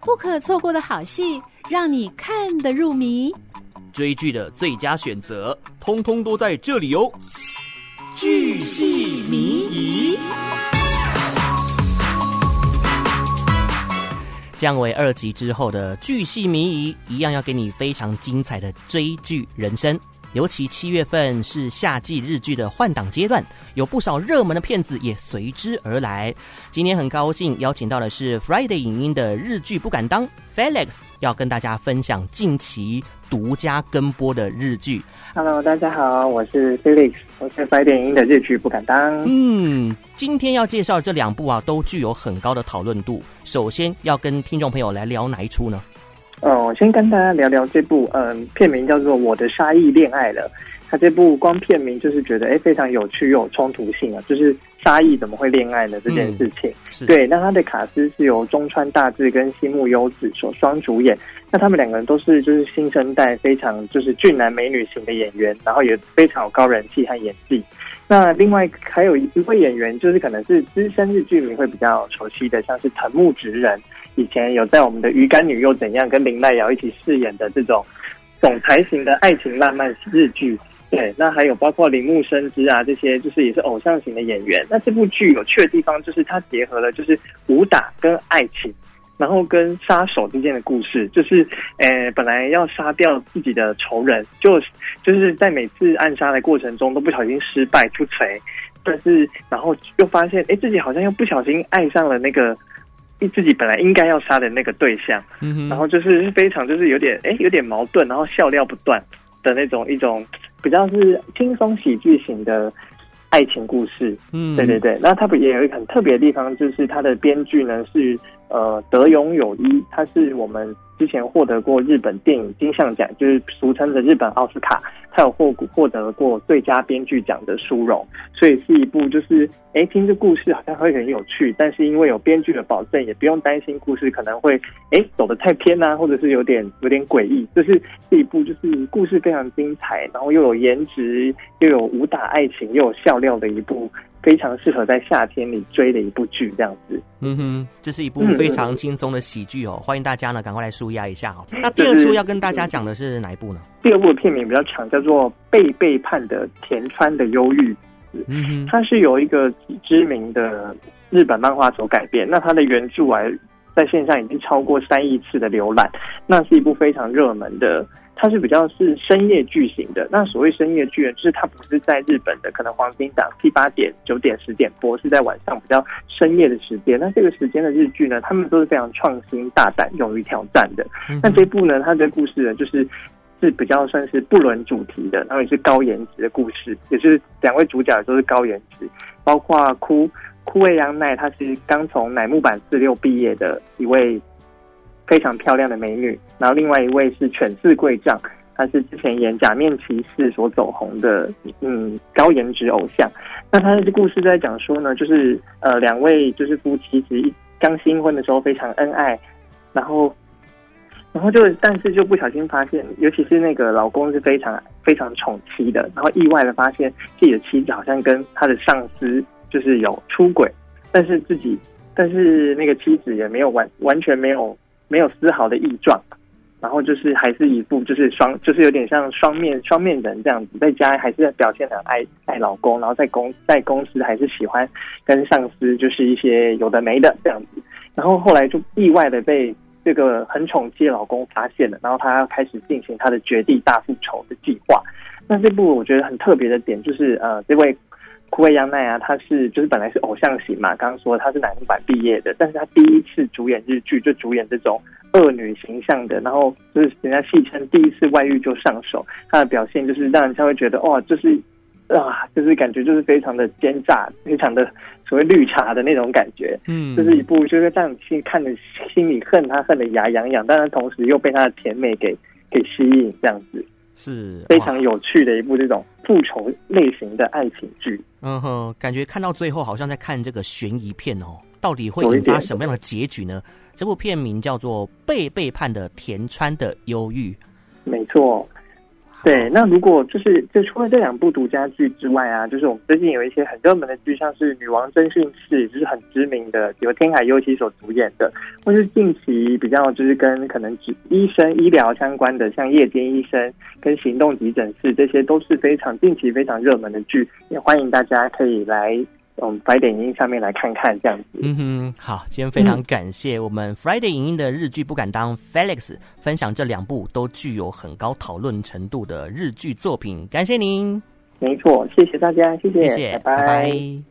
不可错过的好戏，让你看得入迷。追剧的最佳选择，通通都在这里哦！剧系迷疑。降为二级之后的剧系迷疑，一样要给你非常精彩的追剧人生。尤其七月份是夏季日剧的换档阶段，有不少热门的片子也随之而来。今天很高兴邀请到的是 Friday 影音的日剧不敢当 Felix，要跟大家分享近期独家跟播的日剧。Hello，大家好，我是 Felix，我是 Friday 影音的日剧不敢当。嗯，今天要介绍这两部啊，都具有很高的讨论度。首先要跟听众朋友来聊哪一出呢？哦，我先跟大家聊聊这部，嗯，片名叫做《我的沙溢恋爱了》。它这部光片名就是觉得，哎，非常有趣又有冲突性啊，就是沙溢怎么会恋爱呢？这件事情，嗯、对。那他的卡司是由中川大志跟西木优子所双主演。那他们两个人都是就是新生代非常就是俊男美女型的演员，然后也非常有高人气和演技。那另外还有一位演员，就是可能是资深日剧迷会比较熟悉的，像是藤木直人。以前有在我们的《鱼干女又怎样》跟林奈瑶一起饰演的这种总裁型的爱情浪漫日剧，对，那还有包括铃木伸之啊这些，就是也是偶像型的演员。那这部剧有趣的地方就是它结合了就是武打跟爱情，然后跟杀手之间的故事，就是呃本来要杀掉自己的仇人，就就是在每次暗杀的过程中都不小心失败出锤，但是然后又发现哎自己好像又不小心爱上了那个。自己本来应该要杀的那个对象，嗯，然后就是非常就是有点哎有点矛盾，然后笑料不断的那种一种比较是轻松喜剧型的爱情故事，嗯，对对对。那它不也有一个很特别的地方，就是它的编剧呢是呃德永友一，他是我们之前获得过日本电影金像奖，就是俗称的日本奥斯卡。他有获获得过最佳编剧奖的殊荣，所以是一部就是哎，听这故事好像会很有趣，但是因为有编剧的保证，也不用担心故事可能会哎走得太偏啊，或者是有点有点诡异。就是是一部就是故事非常精彩，然后又有颜值，又有武打爱情，又有笑料的一部。非常适合在夏天里追的一部剧，这样子。嗯哼，这是一部非常轻松的喜剧哦，嗯、欢迎大家呢赶快来舒压一下哦。那第二出要跟大家讲的是哪一部呢？第二部的片名比较长，叫做《被背叛的田川的忧郁》。嗯哼，它是由一个知名的日本漫画所改编，那它的原著啊，在线上已经超过三亿次的浏览，那是一部非常热门的。它是比较是深夜剧型的。那所谓深夜剧呢，就是它不是在日本的可能黄金档七八点、九点、十点播，是在晚上比较深夜的时间。那这个时间的日剧呢，他们都是非常创新、大胆、勇于挑战的。那这部呢，它的故事呢，就是是比较算是不伦主题的，然后也是高颜值的故事，也是两位主角都是高颜值，包括哭哭未央奈，她是刚从乃木坂四六毕业的一位。非常漂亮的美女，然后另外一位是犬饲贵丈，她是之前演《假面骑士》所走红的，嗯，高颜值偶像。那他的故事在讲说呢，就是呃，两位就是夫妻，其实刚新婚的时候非常恩爱，然后，然后就但是就不小心发现，尤其是那个老公是非常非常宠妻的，然后意外的发现自己的妻子好像跟他的上司就是有出轨，但是自己但是那个妻子也没有完完全没有。没有丝毫的异状，然后就是还是一副就是双，就是有点像双面双面人这样子，在家还是表现很爱爱老公，然后在公在公司还是喜欢跟上司就是一些有的没的这样子，然后后来就意外的被这个很宠妻的老公发现了，然后他要开始进行他的绝地大复仇的计划。那这部我觉得很特别的点就是呃这位。堀未央奈啊，他是就是本来是偶像型嘛，刚刚说他是乃木坂毕业的，但是他第一次主演日剧就主演这种恶女形象的，然后就是人家戏称第一次外遇就上手，他的表现就是让人家会觉得哇，就是啊，就是感觉就是非常的奸诈，非常的所谓绿茶的那种感觉，嗯，就是一部就是让你心看着心里恨他恨的牙痒痒，但是同时又被他的甜美给给吸引，这样子。是非常有趣的一部这种复仇类型的爱情剧。嗯哼，感觉看到最后好像在看这个悬疑片哦，到底会引发什么样的结局呢？这部片名叫做《被背叛的田川的忧郁》。没错。对，那如果就是就除了这两部独家剧之外啊，就是我们最近有一些很热门的剧，像是《女王侦讯室》，就是很知名的，由天海佑希所主演的，或是近期比较就是跟可能医生医疗相关的，像《夜间医生》跟《行动急诊室》，这些都是非常近期非常热门的剧，也欢迎大家可以来。我们 Friday 影音上面来看看这样子。嗯哼，好，今天非常感谢我们 Friday 影音的日剧不敢当 Felix 分享这两部都具有很高讨论程度的日剧作品，感谢您。没错，谢谢大家，谢谢，谢谢，拜拜。拜拜。